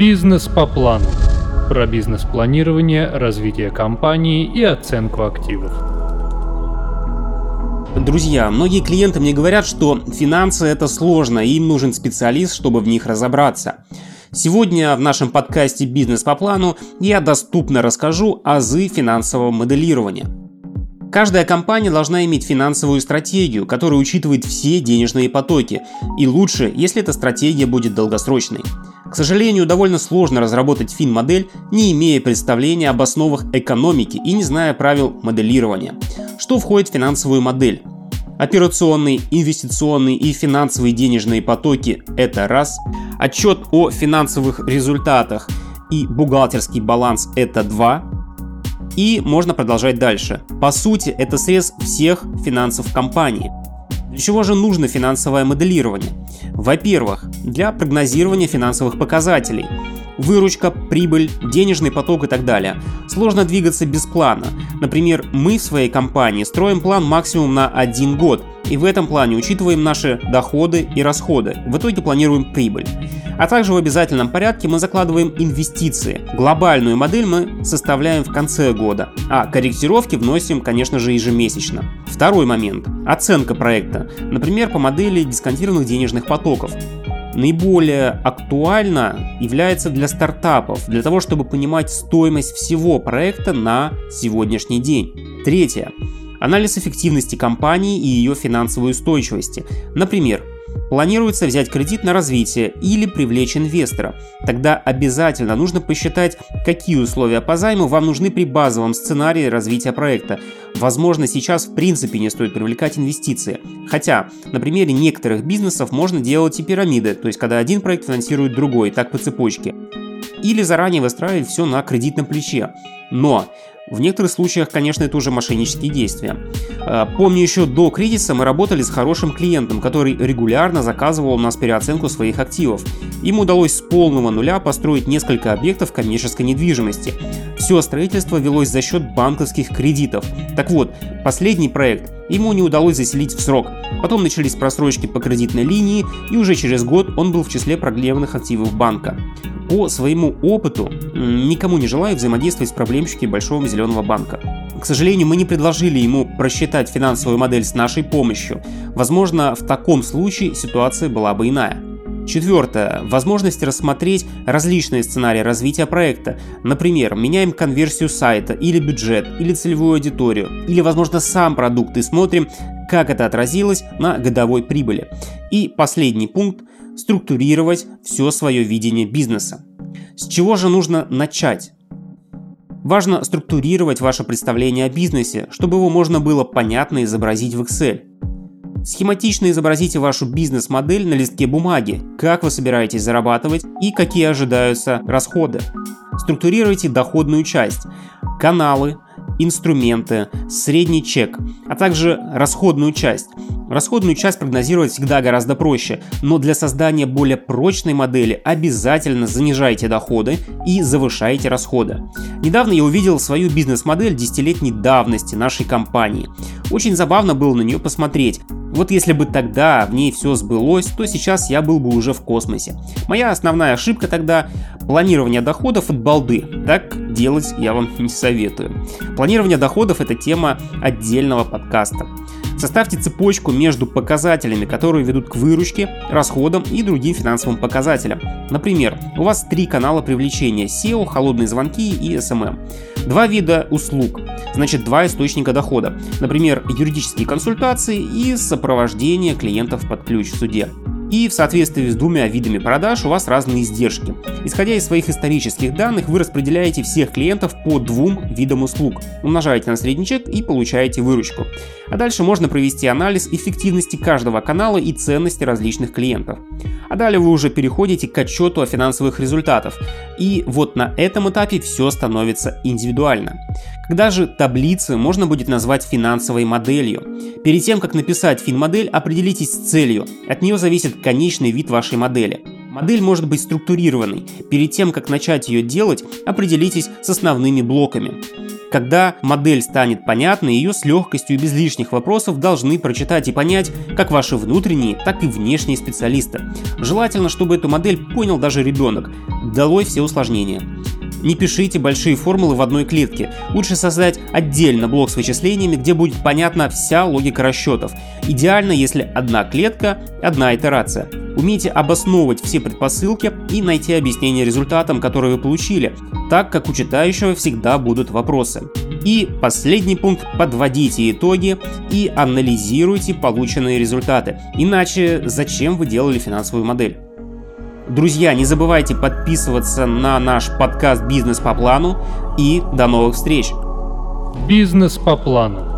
Бизнес по плану. Про бизнес-планирование, развитие компании и оценку активов. Друзья, многие клиенты мне говорят, что финансы это сложно, и им нужен специалист, чтобы в них разобраться. Сегодня в нашем подкасте «Бизнес по плану» я доступно расскажу азы финансового моделирования. Каждая компания должна иметь финансовую стратегию, которая учитывает все денежные потоки, и лучше, если эта стратегия будет долгосрочной. К сожалению, довольно сложно разработать фин-модель, не имея представления об основах экономики и не зная правил моделирования. Что входит в финансовую модель? Операционные, инвестиционные и финансовые денежные потоки – это раз. Отчет о финансовых результатах и бухгалтерский баланс – это два. И можно продолжать дальше. По сути, это срез всех финансов компании. Для чего же нужно финансовое моделирование? Во-первых, для прогнозирования финансовых показателей. Выручка, прибыль, денежный поток и так далее. Сложно двигаться без плана. Например, мы в своей компании строим план максимум на один год, и в этом плане учитываем наши доходы и расходы. В итоге планируем прибыль. А также в обязательном порядке мы закладываем инвестиции. Глобальную модель мы составляем в конце года, а корректировки вносим, конечно же, ежемесячно. Второй момент – оценка проекта, например, по модели дисконтированных денежных потоков наиболее актуально является для стартапов, для того, чтобы понимать стоимость всего проекта на сегодняшний день. Третье. Анализ эффективности компании и ее финансовой устойчивости. Например, Планируется взять кредит на развитие или привлечь инвестора. Тогда обязательно нужно посчитать, какие условия по займу вам нужны при базовом сценарии развития проекта. Возможно, сейчас в принципе не стоит привлекать инвестиции. Хотя, на примере некоторых бизнесов можно делать и пирамиды, то есть когда один проект финансирует другой, так по цепочке. Или заранее выстраивать все на кредитном плече. Но в некоторых случаях, конечно, это уже мошеннические действия. А, помню, еще до кризиса мы работали с хорошим клиентом, который регулярно заказывал у нас переоценку своих активов. Им удалось с полного нуля построить несколько объектов коммерческой недвижимости. Все строительство велось за счет банковских кредитов. Так вот, последний проект ему не удалось заселить в срок. Потом начались просрочки по кредитной линии, и уже через год он был в числе проблемных активов банка. По своему опыту никому не желаю взаимодействовать с проблемщиками Большого Зеленого банка. К сожалению, мы не предложили ему просчитать финансовую модель с нашей помощью. Возможно, в таком случае ситуация была бы иная. Четвертое. Возможность рассмотреть различные сценарии развития проекта. Например, меняем конверсию сайта, или бюджет, или целевую аудиторию, или, возможно, сам продукт и смотрим, как это отразилось на годовой прибыли. И последний пункт – структурировать все свое видение бизнеса. С чего же нужно начать? Важно структурировать ваше представление о бизнесе, чтобы его можно было понятно изобразить в Excel. Схематично изобразите вашу бизнес-модель на листке бумаги, как вы собираетесь зарабатывать и какие ожидаются расходы. Структурируйте доходную часть, каналы, инструменты, средний чек, а также расходную часть. Расходную часть прогнозировать всегда гораздо проще, но для создания более прочной модели обязательно занижайте доходы и завышайте расходы. Недавно я увидел свою бизнес-модель десятилетней давности нашей компании. Очень забавно было на нее посмотреть. Вот если бы тогда в ней все сбылось, то сейчас я был бы уже в космосе. Моя основная ошибка тогда – планирование доходов от балды. Так делать я вам не советую. Планирование доходов – это тема отдельного подкаста. Составьте цепочку между показателями, которые ведут к выручке, расходам и другим финансовым показателям. Например, у вас три канала привлечения – SEO, холодные звонки и SMM. Два вида услуг, значит два источника дохода. Например, юридические консультации и сопровождение клиентов под ключ в суде. И в соответствии с двумя видами продаж у вас разные издержки. Исходя из своих исторических данных, вы распределяете всех клиентов по двум видам услуг. Умножаете на средний чек и получаете выручку. А дальше можно провести анализ эффективности каждого канала и ценности различных клиентов. А далее вы уже переходите к отчету о финансовых результатах. И вот на этом этапе все становится индивидуально. Когда же таблицы можно будет назвать финансовой моделью? Перед тем, как написать фин-модель, определитесь с целью. От нее зависит конечный вид вашей модели. Модель может быть структурированной. Перед тем, как начать ее делать, определитесь с основными блоками. Когда модель станет понятной, ее с легкостью и без лишних вопросов должны прочитать и понять как ваши внутренние, так и внешние специалисты. Желательно, чтобы эту модель понял даже ребенок. Долой все усложнения. Не пишите большие формулы в одной клетке. Лучше создать отдельно блок с вычислениями, где будет понятна вся логика расчетов. Идеально, если одна клетка, одна итерация. Умейте обосновывать все предпосылки и найти объяснение результатам, которые вы получили, так как у читающего всегда будут вопросы. И последний пункт – подводите итоги и анализируйте полученные результаты. Иначе зачем вы делали финансовую модель? Друзья, не забывайте подписываться на наш подкаст «Бизнес по плану» и до новых встреч! Бизнес по плану.